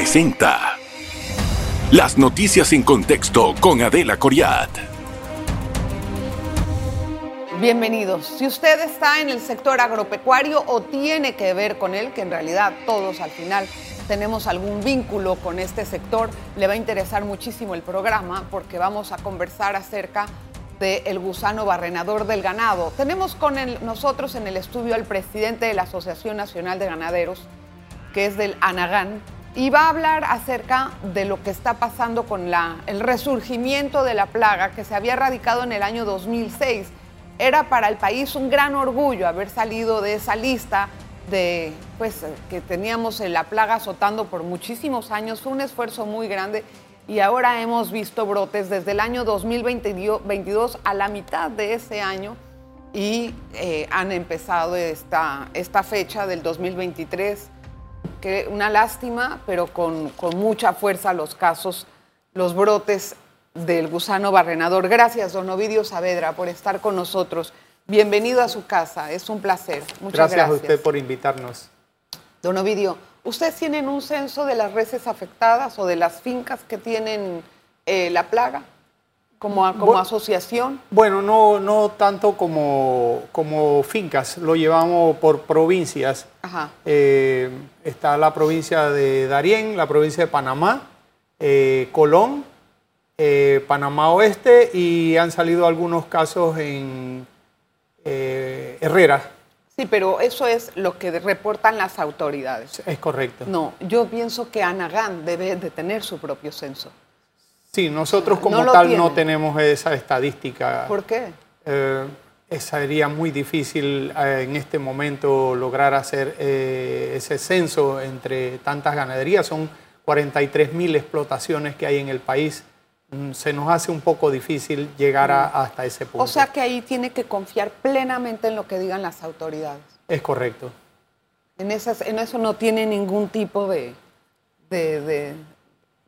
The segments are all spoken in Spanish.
presenta Las noticias en contexto con Adela Coriat. Bienvenidos. Si usted está en el sector agropecuario o tiene que ver con él, que en realidad todos al final tenemos algún vínculo con este sector, le va a interesar muchísimo el programa porque vamos a conversar acerca del gusano barrenador del ganado. Tenemos con nosotros en el estudio al presidente de la Asociación Nacional de Ganaderos, que es del ANAGAN, y va a hablar acerca de lo que está pasando con la, el resurgimiento de la plaga que se había erradicado en el año 2006. Era para el país un gran orgullo haber salido de esa lista de pues que teníamos la plaga azotando por muchísimos años. Fue un esfuerzo muy grande y ahora hemos visto brotes desde el año 2022 a la mitad de ese año y eh, han empezado esta, esta fecha del 2023 que una lástima, pero con, mucha fuerza los casos, los brotes del gusano barrenador. Gracias, don Ovidio Saavedra, por estar con nosotros. Bienvenido a su casa, es un placer. Muchas gracias. Gracias a usted por invitarnos. Don Ovidio, ¿ustedes tienen un censo de las reses afectadas o de las fincas que tienen eh, la plaga? Como, como asociación? Bueno, no, no tanto como, como fincas, lo llevamos por provincias. Eh, está la provincia de Darién, la provincia de Panamá, eh, Colón, eh, Panamá Oeste y han salido algunos casos en Herrera. Sí, pero eso es lo que reportan las autoridades. Es correcto. No, yo pienso que Anagán debe de tener su propio censo. Sí, nosotros como tal no tenemos esa estadística. ¿Por qué? Eh, sería muy difícil eh, en este momento lograr hacer eh, ese censo entre tantas ganaderías. Son 43 mil explotaciones que hay en el país. Mm, se nos hace un poco difícil llegar hasta ese punto. O sea que ahí tiene que confiar plenamente en lo que digan las autoridades. Es correcto. En, esas, en eso no tiene ningún tipo de, de de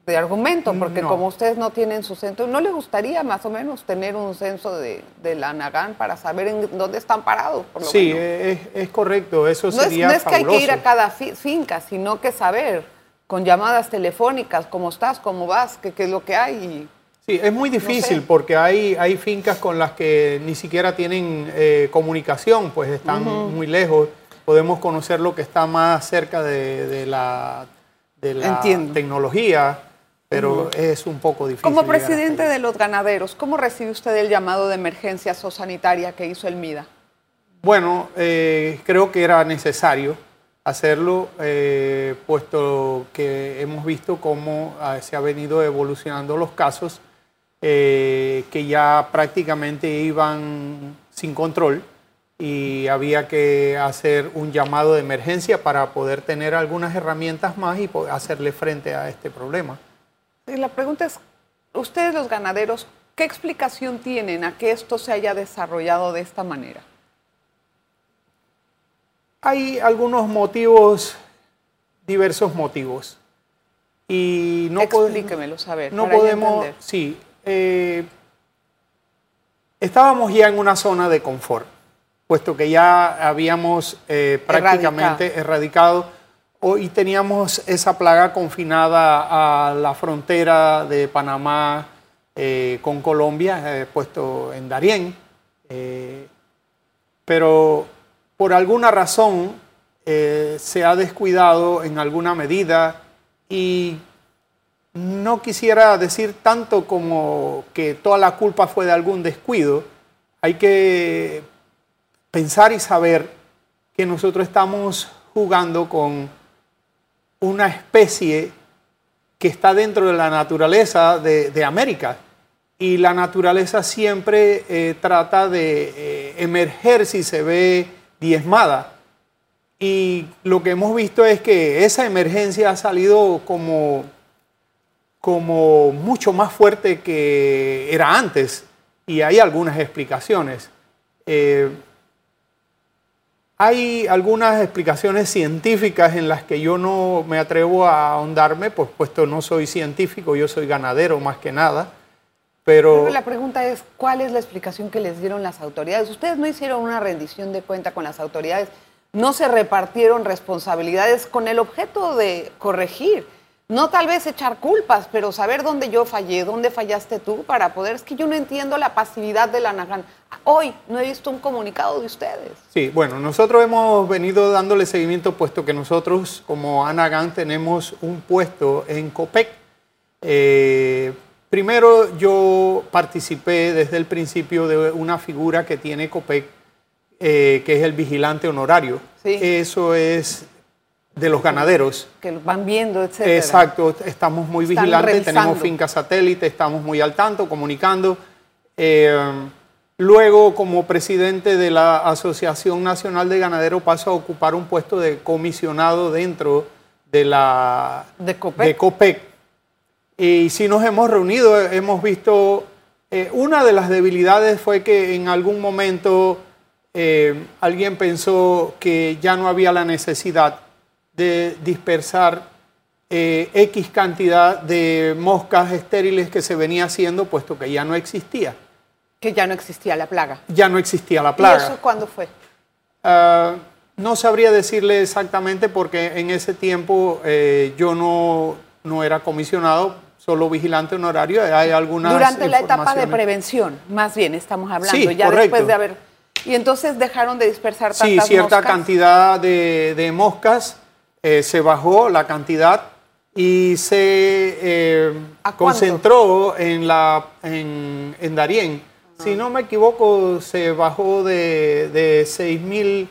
argumento, porque como ustedes no tienen su centro, ¿no le gustaría más o menos tener un censo de, de la Nagán para saber en dónde están parados? sí, Es, correcto, eso sería No es que hay que ir a cada finca, sino que saber con llamadas telefónicas cómo estás, cómo vas, qué, es lo que hay. sí, es muy difícil porque hay, hay fincas con las que ni siquiera tienen eh, comunicación, pues están muy lejos. Podemos conocer lo que está más cerca de, la, de la tecnología pero es un poco difícil. Como presidente de los ganaderos, ¿cómo recibe usted el llamado de emergencia sanitaria que hizo el MIDA? Bueno, eh, creo que era necesario hacerlo, eh, puesto que hemos visto cómo ah, se han venido evolucionando los casos eh, que ya prácticamente iban sin control y había que hacer un llamado de emergencia para poder tener algunas herramientas más y hacerle frente a este problema. La pregunta es, ustedes los ganaderos, ¿qué explicación tienen a que esto se haya desarrollado de esta manera? Hay algunos motivos, diversos motivos. Y no Explíquemelo, saber. No podemos, sí. Eh, estábamos ya en una zona de confort, puesto que ya habíamos eh, prácticamente erradicado Hoy teníamos esa plaga confinada a la frontera de Panamá eh, con Colombia, eh, puesto en Darién. Eh, pero por alguna razón se ha descuidado en alguna medida y no quisiera decir tanto como que toda la culpa fue de algún descuido. Hay que pensar y saber que nosotros estamos jugando con una especie que está dentro de la naturaleza de, América. Y la naturaleza siempre eh, trata de eh, emerger si se ve diezmada. Y lo que hemos visto es que esa emergencia ha salido como, como mucho más fuerte que era antes. Y hay algunas explicaciones. Eh, hay algunas explicaciones científicas en las que yo no me atrevo a ahondarme, pues puesto no soy científico, yo soy ganadero más que nada. Pero... la pregunta es, ¿cuál es la explicación que les dieron las autoridades? Ustedes no hicieron una rendición de cuenta con las autoridades, no se repartieron responsabilidades con el objeto de corregir. No tal vez echar culpas, pero saber dónde yo fallé, dónde fallaste tú para poder. Es que yo no entiendo la pasividad de la Nagan. Hoy no he visto un comunicado de ustedes. Sí, bueno, nosotros hemos venido dándole seguimiento puesto que nosotros como Anagan tenemos un puesto en COPEC. Eh, primero yo participé desde el principio de una figura que tiene COPEC, eh, que es el vigilante honorario. Sí. Eso es de los ganaderos. Que van viendo, etc. Exacto, estamos muy vigilantes, tenemos finca satélite, estamos muy al tanto, comunicando. Eh, luego, como presidente de la Asociación Nacional de Ganaderos, paso a ocupar un puesto de comisionado dentro de la de COPEC. De Y si nos hemos reunido, hemos visto, eh, una de las debilidades fue que en algún momento eh, alguien pensó que ya no había la necesidad de dispersar eh, X cantidad de moscas estériles que se venía haciendo, puesto que ya no existía. Que ya no existía la plaga. Ya no existía la plaga. ¿Y eso cuándo fue? Ah, no sabría decirle exactamente porque en ese tiempo eh, yo no, no era comisionado, solo vigilante honorario. Hay algunas Durante la etapa de prevención, más bien estamos hablando, ya después de haber... Y entonces dejaron de dispersar tantas Sí, cierta cantidad de, de moscas eh, se bajó la cantidad y se eh, concentró en, la, en, en Darién. Si no me equivoco, se bajó de, de 6.000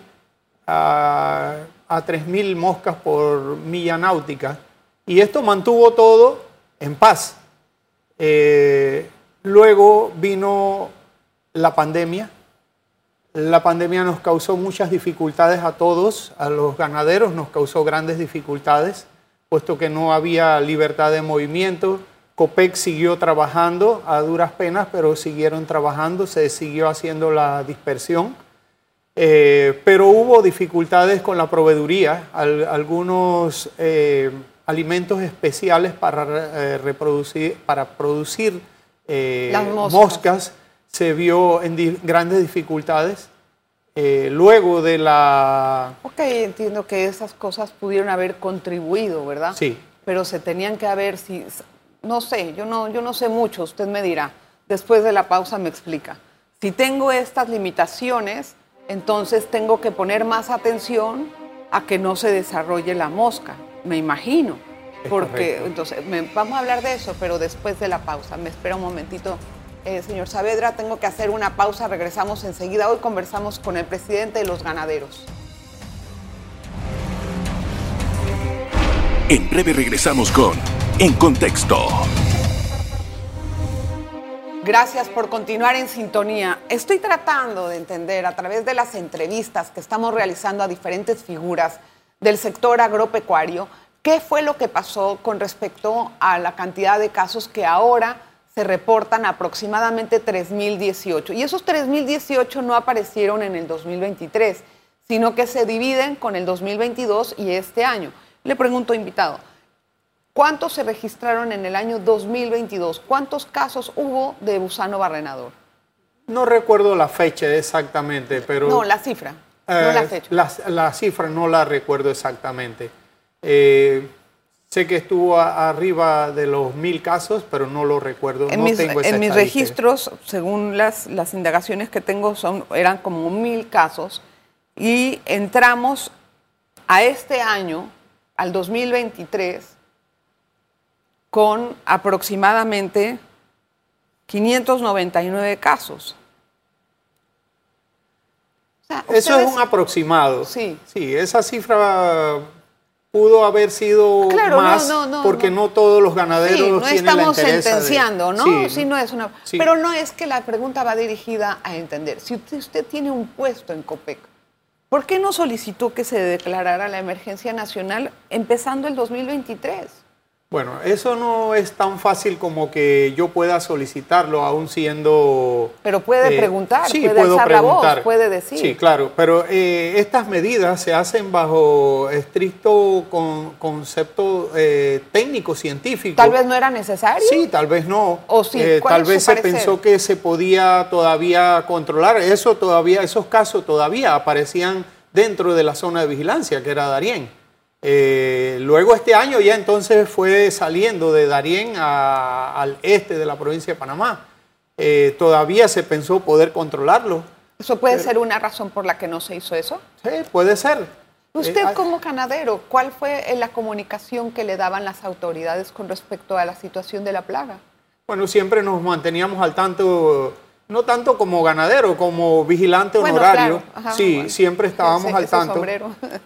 a, a 3.000 moscas por milla náutica. Y esto mantuvo todo en paz. Eh, luego vino la pandemia la pandemia nos causó muchas dificultades a todos, a los ganaderos nos causó grandes dificultades, puesto que no había libertad de movimiento. COPEC siguió trabajando a duras penas, pero siguieron trabajando, se siguió haciendo la dispersión. Eh, pero hubo dificultades con la proveeduría, algunos eh, alimentos especiales para eh, reproducir, para producir moscas se vio en grandes dificultades. Eh, luego de la... Ok, entiendo que esas cosas pudieron haber contribuido, ¿verdad? Sí. Pero se tenían que haber, si, no sé, yo no, yo no sé mucho, usted me dirá, después de la pausa me explica. Si tengo estas limitaciones, entonces tengo que poner más atención a que no se desarrolle la mosca, me imagino. porque entonces vamos a hablar de eso, pero después de la pausa. Me espera un momentito eh, señor Saavedra, tengo que hacer una pausa, regresamos enseguida. Hoy conversamos con el presidente de los ganaderos. En breve regresamos con En Contexto. Gracias por continuar en sintonía. Estoy tratando de entender a través de las entrevistas que estamos realizando a diferentes figuras del sector agropecuario qué fue lo que pasó con respecto a la cantidad de casos que ahora se reportan aproximadamente 3.018. Y esos 3.018 no aparecieron en el 2023, sino que se dividen con el 2022 y este año. Le pregunto, invitado, ¿cuántos se registraron en el año 2022? ¿Cuántos casos hubo de gusano barrenador? No recuerdo la fecha exactamente, pero... No, la cifra, no la eh, fecha. La, cifra no la recuerdo exactamente. Eh, Sé que estuvo arriba de los mil casos, pero no lo recuerdo. En, mis, en mis, registros, según las, las indagaciones que tengo, son, eran como mil casos. Y entramos a este año, al 2023, con aproximadamente 599 casos. Eso es un aproximado. Sí. Sí, esa cifra pudo haber sido más porque no, todos los ganaderos sí, no estamos sentenciando, ¿no? Sí, no es una, pero no es que la pregunta va dirigida a entender. Si usted, usted, tiene un puesto en COPEC, ¿por qué no solicitó que se declarara la emergencia nacional empezando el 2023? Bueno, eso no es tan fácil como que yo pueda solicitarlo, aún siendo... Pero puede eh, preguntar, sí, puede puedo preguntar. la voz, puede decir. Sí, claro, pero eh, estas medidas se hacen bajo estricto concepto eh, técnico, científico. Tal vez no era necesario. Sí, tal vez no. O sí, tal vez se pensó que se podía todavía controlar. Eso todavía, esos casos todavía aparecían dentro de la zona de vigilancia, que era Darién. Eh, luego este año ya entonces fue saliendo de Darién al este de la provincia de Panamá. Eh, todavía se pensó poder controlarlo. ¿Eso puede ser una razón por la que no se hizo eso? Sí, puede ser. Usted eh, como ganadero, ¿cuál fue la comunicación que le daban las autoridades con respecto a la situación de la plaga? Bueno, siempre nos manteníamos al tanto no tanto como ganadero, como vigilante honorario. sí, siempre estábamos al tanto.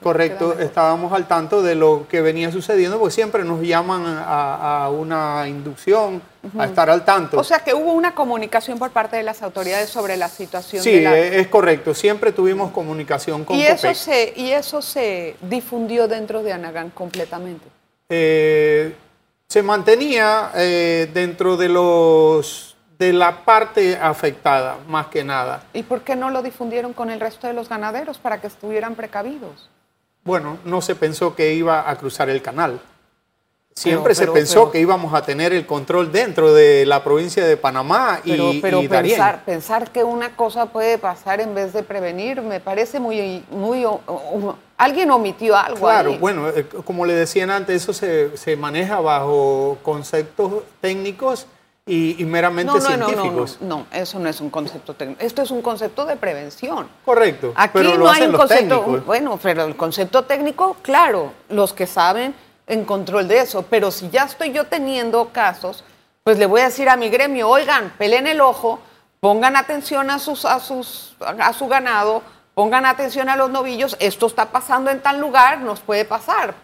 Correcto, estábamos al tanto de lo que venía sucediendo, porque siempre nos llaman a, una inducción, a estar al tanto. O sea que hubo una comunicación por parte de las autoridades sobre la situación. Sí, es correcto, siempre tuvimos comunicación con ¿Y eso, se, ¿Y eso se difundió dentro de Anagán completamente? Eh, se mantenía eh, dentro de los de la parte afectada, más que nada. ¿Y por qué no lo difundieron con el resto de los ganaderos para que estuvieran precavidos? Bueno, no se pensó que iba a cruzar el canal. Siempre se pensó que íbamos a tener el control dentro de la provincia de Panamá y, pero pensar, pensar que una cosa puede pasar en vez de prevenir me parece muy muy alguien omitió algo. Claro, bueno, eh, como le decían antes, eso se, se maneja bajo conceptos técnicos y, meramente científicos. No, no, eso no es un concepto técnico. Esto es un concepto de prevención. Correcto. Aquí pero no hay un concepto. Bueno, pero el concepto técnico, claro, los que saben en control de eso. Pero si ya estoy yo teniendo casos, pues le voy a decir a mi gremio, oigan, peleen el ojo, pongan atención a sus, a sus, a su ganado pongan atención a los novillos, esto está pasando en tal lugar, nos puede pasar.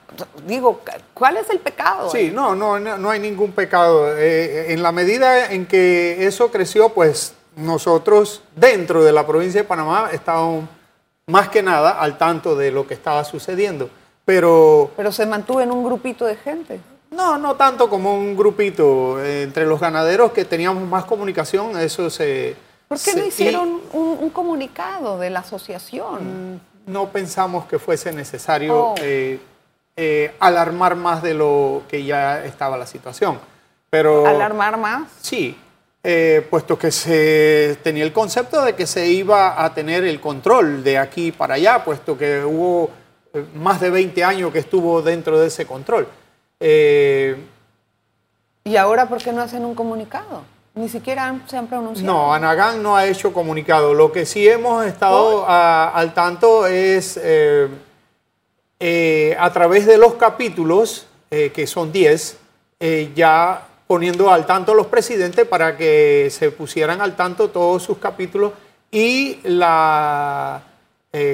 Digo, ¿cuál es el pecado? Sí, no, no, no hay ningún pecado. Eh, en la medida en que eso creció, pues nosotros dentro de la provincia de Panamá estábamos más que nada al tanto de lo que estaba sucediendo. Pero, pero se mantuvo en un grupito de gente. No, no tanto como un grupito. Entre los ganaderos que teníamos más comunicación, eso se ¿Por qué no hicieron un, comunicado de la asociación? Mm, no pensamos que fuese necesario oh. eh, eh, alarmar más de lo que ya estaba la situación. Pero, ¿Alarmar más? Sí, eh, puesto que se tenía el concepto de que se iba a tener el control de aquí para allá, puesto que hubo más de 20 años que estuvo dentro de ese control. ¿Y ahora por qué no hacen un comunicado? Ni siquiera se han pronunciado. No, Anagán no ha hecho comunicado. Lo que sí hemos estado al tanto es eh, eh, a través de los capítulos, eh, que son 10, ya poniendo al tanto a los presidentes para que se pusieran al tanto todos sus capítulos y la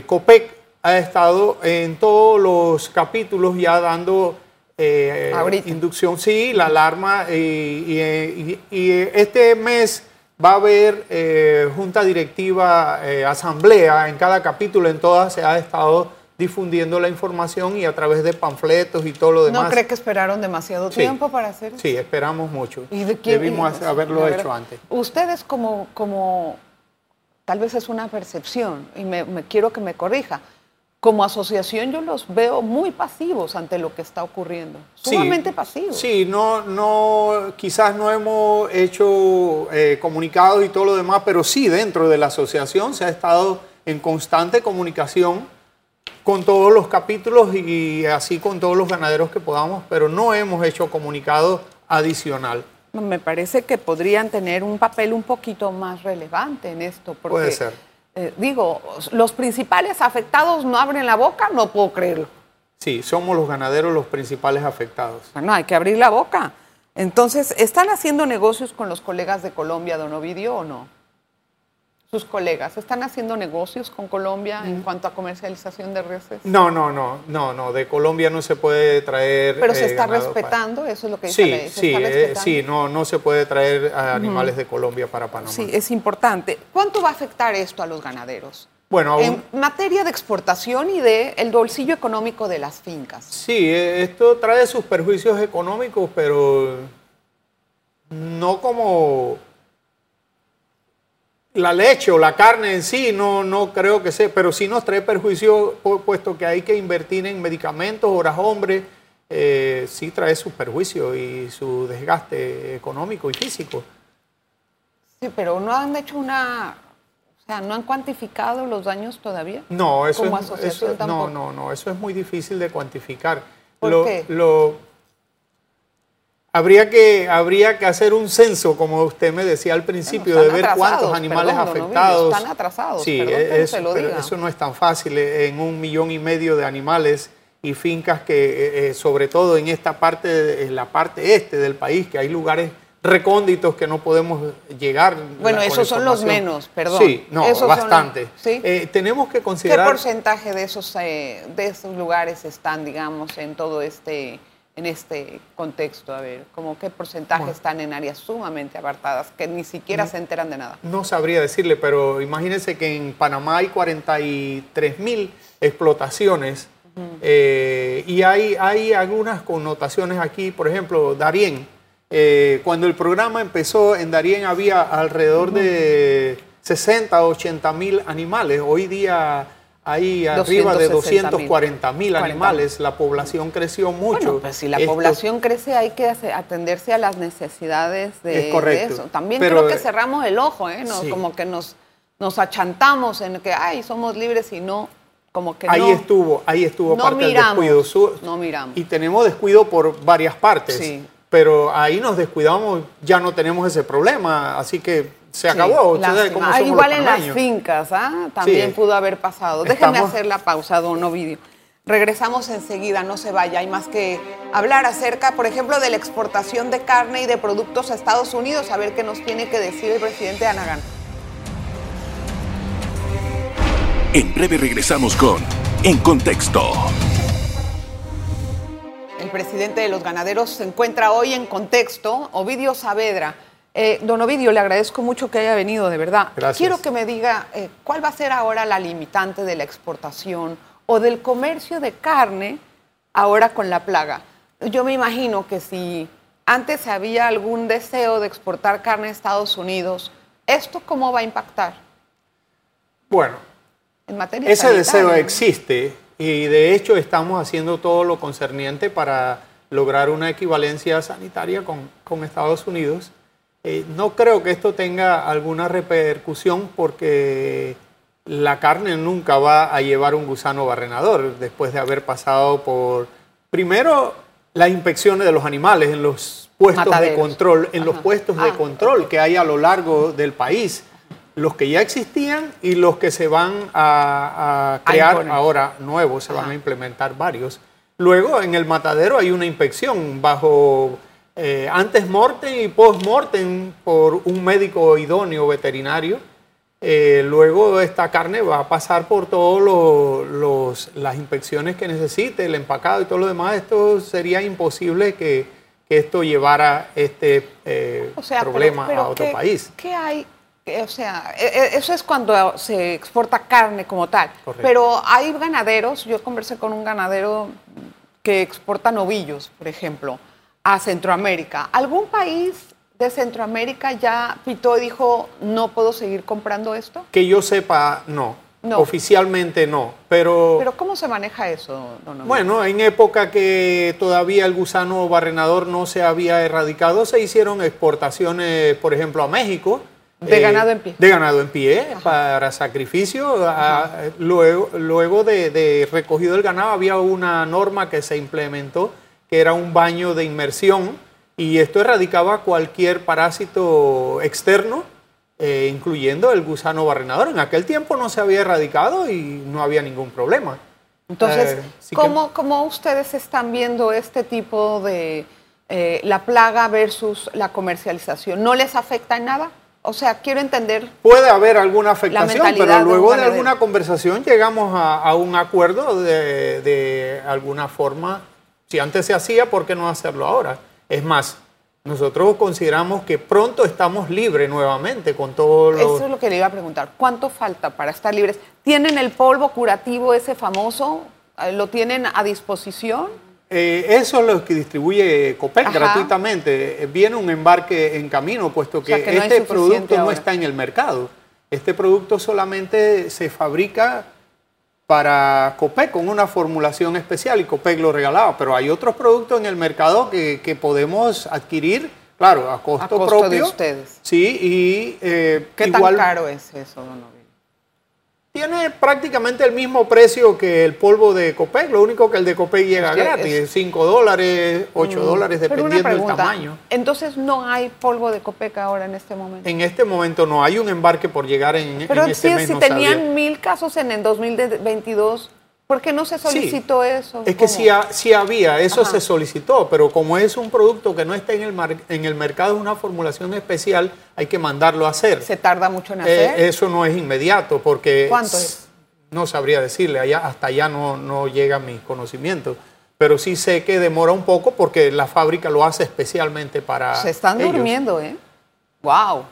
COPEC ha estado en todos los capítulos ya dando eh, inducción, sí, la alarma. Y, este mes va a haber eh, junta directiva, eh, asamblea en cada capítulo, en todas se ha estado difundiendo la información y a través de panfletos y todo lo demás. ¿No cree que esperaron demasiado tiempo para hacer eso? Sí, esperamos mucho. ¿Y de Debimos haberlo hecho antes. Ustedes como, como, tal vez es una percepción, y me quiero que me corrija, como asociación yo los veo muy pasivos ante lo que está ocurriendo, sumamente pasivos. Sí, no, no, quizás no hemos hecho eh, comunicados y todo lo demás, pero sí dentro de la asociación se ha estado en constante comunicación con todos los capítulos y, así con todos los ganaderos que podamos, pero no hemos hecho comunicado adicional. Me parece que podrían tener un papel un poquito más relevante en esto. Porque Puede ser eh, digo, los principales afectados no abren la boca, no puedo creerlo. Sí, somos los ganaderos los principales afectados. No, hay que abrir la boca. Entonces, ¿están haciendo negocios con los colegas de Colombia, don Ovidio, o no? Sus colegas? ¿Están haciendo negocios con Colombia en cuanto a comercialización de reses? No, no, no, no, no. De Colombia no se puede traer. Pero se eh, está respetando, eso es lo que dice sí, la ley. sí, eh, sí, no, no se puede traer animales de Colombia para Panamá. Sí, es importante. ¿Cuánto va a afectar esto a los ganaderos? Bueno, en materia de exportación y de el bolsillo económico de las fincas. Sí, eh, esto trae sus perjuicios económicos, pero no como la leche o la carne en sí no, no creo que sea, pero sí nos trae perjuicio puesto que hay que invertir en medicamentos, horas hombre, eh, sí trae su perjuicio y su desgaste económico y físico. Sí, pero no han hecho una, sea, ¿no han cuantificado los daños todavía? No, eso, es, no, no, no, eso es muy difícil de cuantificar. ¿Por qué? Habría, que, habría que hacer un censo, como usted me decía al principio, de ver cuántos animales afectados. están atrasados, sí, eso no es tan fácil eh, en un millón y medio de animales y fincas que, eh, eh, sobre todo en esta parte, en la parte este del país, que hay lugares recónditos que no podemos llegar. Bueno, esos son los menos, perdón. Sí, no, bastante. Eh, tenemos que considerar... ¿Qué porcentaje de esos, de esos lugares están, digamos, en todo este en este contexto? A ver, ¿cómo qué porcentaje están en áreas sumamente apartadas que ni siquiera se enteran de nada? No sabría decirle, pero imagínense que en Panamá hay 43 mil explotaciones eh, y hay, hay algunas connotaciones aquí, por ejemplo, Darién. Eh, cuando el programa empezó, en Darién había alrededor de 60 o 80 mil animales. Hoy día hay arriba de 240 mil animales. La población creció mucho. Bueno, pues si la población crece hay que atenderse a las necesidades de, eso. También creo que eh, cerramos el ojo, ¿eh? como que nos, nos achantamos en que, ay, somos libres y no ahí estuvo, ahí estuvo parte del descuido. no miramos. Y tenemos descuido por varias partes. Pero ahí nos descuidamos, ya no tenemos ese problema, así que se acabó. Ah, igual en las fincas, ¿ah? también pudo haber pasado. Déjenme hacer la pausa, don Ovidio. Regresamos enseguida, no se vaya. Hay más que hablar acerca, por ejemplo, de la exportación de carne y de productos a Estados Unidos, a ver qué nos tiene que decir el presidente Anagán. En breve regresamos con En Contexto. El presidente de los ganaderos se encuentra hoy en Contexto, Ovidio Saavedra. Eh, don Ovidio, le agradezco mucho que haya venido, de verdad. Gracias. Quiero que me diga eh, cuál va a ser ahora la limitante de la exportación o del comercio de carne ahora con la plaga. Yo me imagino que si antes había algún deseo de exportar carne a Estados Unidos, ¿esto cómo va a impactar? Bueno, ese deseo existe y de hecho estamos haciendo todo lo concerniente para lograr una equivalencia sanitaria con, Estados Unidos. Eh, no creo que esto tenga alguna repercusión porque la carne nunca va a llevar un gusano barrenador después de haber pasado por, primero, las inspecciones de los animales en los puestos de control, en los puestos de ah, control que hay a lo largo del país los que ya existían y los que se van a, crear ahora nuevos, se van a implementar varios. Luego en el matadero hay una inspección bajo eh, antes mortem y post mortem por un médico idóneo veterinario. Eh, luego esta carne va a pasar por todas las inspecciones que necesite, el empacado y todo lo demás. Esto sería imposible que, esto llevara este eh, problema a otro país. ¿Qué hay o sea, e, e, eso es cuando se exporta carne como tal. Pero hay ganaderos, yo conversé con un ganadero que exporta novillos, por ejemplo, a Centroamérica. ¿Algún país de Centroamérica ya pitó y dijo, no puedo seguir comprando esto? Que yo sepa, no. Oficialmente no, pero... ¿Pero cómo se maneja eso, don Bueno, en época que todavía el gusano barrenador no se había erradicado, se hicieron exportaciones, por ejemplo, a México, de eh, ganado en pie. De ganado en pie para sacrificio. Ah, luego luego de, recogido el ganado había una norma que se implementó que era un baño de inmersión y esto erradicaba cualquier parásito externo, eh, incluyendo el gusano barrenador. En aquel tiempo no se había erradicado y no había ningún problema. Entonces, eh, ¿cómo, ¿cómo, ustedes están viendo este tipo de la plaga versus la comercialización? ¿No les afecta en nada? O sea, quiero entender. Puede haber alguna afectación, pero luego de, alguna conversación llegamos a, un acuerdo de, alguna forma. Si antes se hacía, ¿por qué no hacerlo ahora? Es más, nosotros consideramos que pronto estamos libres nuevamente con todo lo... Eso es lo que le iba a preguntar. ¿Cuánto falta para estar libres? ¿Tienen el polvo curativo ese famoso? ¿Lo tienen a disposición? Eh, eso es lo que distribuye COPEC gratuitamente. Viene un embarque en camino, puesto que, este producto no está en el mercado. Este producto solamente se fabrica para COPEC con una formulación especial y COPEC lo regalaba, pero hay otros productos en el mercado que, podemos adquirir, claro, a costo, propio. de ustedes. Sí, y eh, ¿Qué tan caro es eso, don Tiene prácticamente el mismo precio que el polvo de Copec, lo único que el de Copec llega gratis, 5 dólares, 8 mm. dólares, dependiendo del tamaño. Entonces no hay polvo de Copec ahora en este momento. En este momento no, hay un embarque por llegar en, Pero en este mes. Pero si tenían mil casos en el 2022, ¿Por qué no se solicitó eso? Es que sí, había, eso se solicitó, pero como es un producto que no está en el, en el mercado, es una formulación especial, hay que mandarlo a hacer. ¿Se tarda mucho en hacer? Eh, eso no es inmediato, porque... ¿Cuánto es? No sabría decirle, allá, hasta allá no, no llega mi conocimiento. Pero sí sé que demora un poco porque la fábrica lo hace especialmente para. Se están durmiendo, ¿eh? ¡Wow!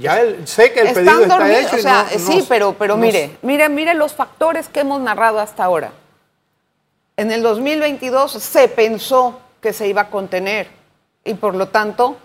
Ya sé que el pedido está hecho. O sea, sí, pero, pero mire, mire, mire los factores que hemos narrado hasta ahora. En el 2022 se pensó que se iba a contener y por lo tanto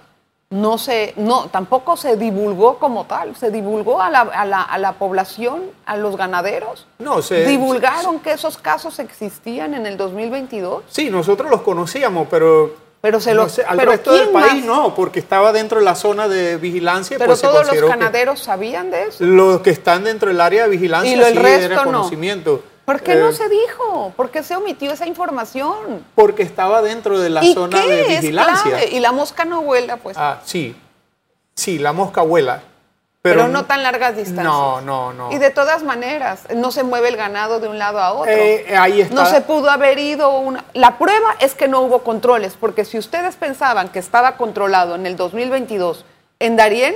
no se, no, tampoco se divulgó como tal, se divulgó a la, a la, a la población, a los ganaderos. No, se divulgaron que esos casos existían en el 2022. Sí, nosotros los conocíamos, pero pero se al resto del país no, porque estaba dentro de la zona de vigilancia. Pero pues todos los ganaderos sabían de eso. Los que están dentro del área de vigilancia y el resto era conocimiento. ¿Por qué no eh, se dijo? ¿Por qué se omitió esa información? Porque estaba dentro de la zona de vigilancia. Y la mosca no vuela, pues. Ah, sí. Sí, la mosca vuela. Pero, no tan largas distancias. No, no, no. Y de todas maneras, no se mueve el ganado de un lado a otro. Eh, ahí está. No se pudo haber ido una... La prueba es que no hubo controles, porque si ustedes pensaban que estaba controlado en el 2022 en Darien,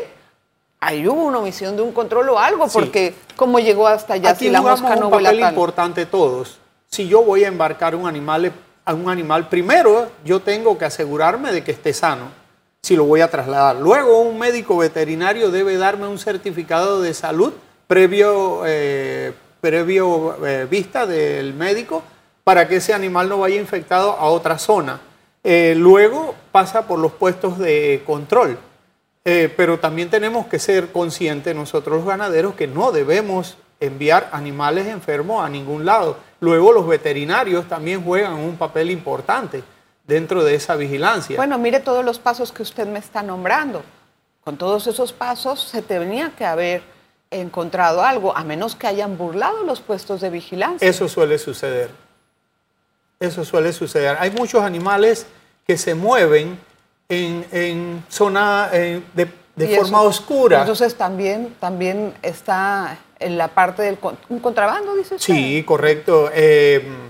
ahí hubo una omisión de un control o algo, porque cómo llegó hasta allá si la mosca no un papel importante todos. Si yo voy a embarcar un animal, a un animal, primero yo tengo que asegurarme de que esté sano si lo voy a trasladar. Luego un médico veterinario debe darme un certificado de salud previo, eh, previo eh, vista del médico para que ese animal no vaya infectado a otra zona. Eh, luego pasa por los puestos de control. pero también tenemos que ser conscientes nosotros los ganaderos que no debemos enviar animales enfermos a ningún lado. Luego los veterinarios también juegan un papel importante dentro de esa vigilancia. Bueno, mire todos los pasos que usted me está nombrando. Con todos esos pasos se tenía que haber encontrado algo, a menos que hayan burlado los puestos de vigilancia. Eso suele suceder. Eso suele suceder. Hay muchos animales que se mueven en, zona de, forma oscura. Entonces también, también está en la parte del un contrabando, dice usted. Sí, correcto. Eh,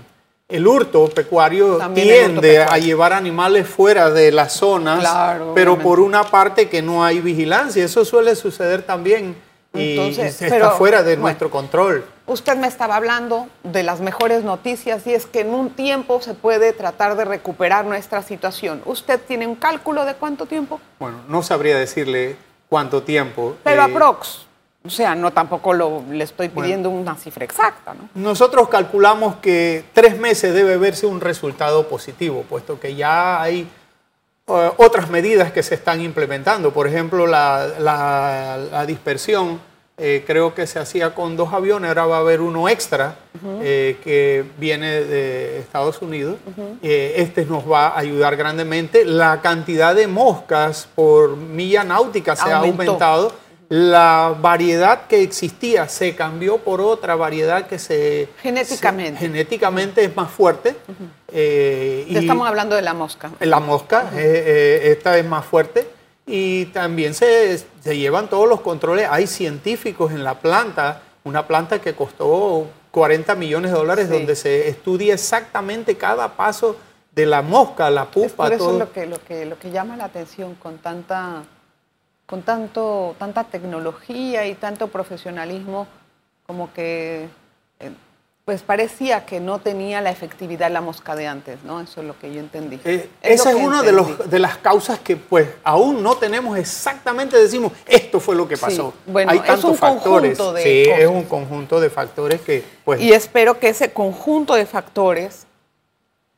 el hurto pecuario tiende a llevar animales fuera de las zonas, pero por una parte que no hay vigilancia. Eso suele suceder también y, está fuera de nuestro control. Usted me estaba hablando de las mejores noticias y es que en un tiempo se puede tratar de recuperar nuestra situación. ¿Usted tiene un cálculo de cuánto tiempo? Bueno, no sabría decirle cuánto tiempo. Pero eh, aprox. O sea, no tampoco lo, le estoy pidiendo una cifra exacta. ¿no? Nosotros calculamos que tres meses debe verse un resultado positivo, puesto que ya hay eh, otras medidas que se están implementando. Por ejemplo, la, dispersión eh, creo que se hacía con dos aviones, ahora va a haber uno extra eh, que viene de Estados Unidos. este nos va a ayudar grandemente. La cantidad de moscas por milla náutica se ha aumentado la variedad que existía se cambió por otra variedad que se... Genéticamente. genéticamente es más fuerte. Eh, y estamos hablando de la mosca. La mosca, eh, eh, esta es más fuerte. Y también se, llevan todos los controles. Hay científicos en la planta, una planta que costó 40 millones de dólares, donde se estudia exactamente cada paso de la mosca, la pupa. Es eso lo que, lo, que, lo que llama la atención con tanta con tanto, tanta tecnología y tanto profesionalismo, como que eh, pues parecía que no tenía la efectividad la mosca de antes, ¿no? Eso es lo que yo entendí. Eh, esa es una de, los, de las causas que pues aún no tenemos exactamente, decimos, esto fue lo que pasó. bueno, Hay tantos es un factores. Conjunto de sí, es un conjunto de factores que pues... Y espero que ese conjunto de factores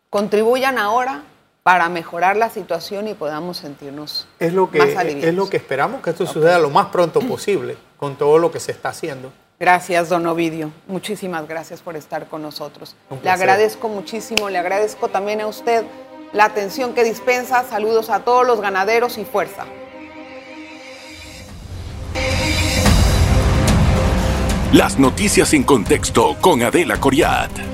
contribuyan ahora para mejorar la situación y podamos sentirnos es lo que, más aliviados. Es lo que esperamos que esto suceda lo más pronto posible con todo lo que se está haciendo. Gracias, don Ovidio. Muchísimas gracias por estar con nosotros. Le agradezco muchísimo, le agradezco también a usted la atención que dispensa. Saludos a todos los ganaderos y fuerza. Las noticias en contexto con Adela Coriat.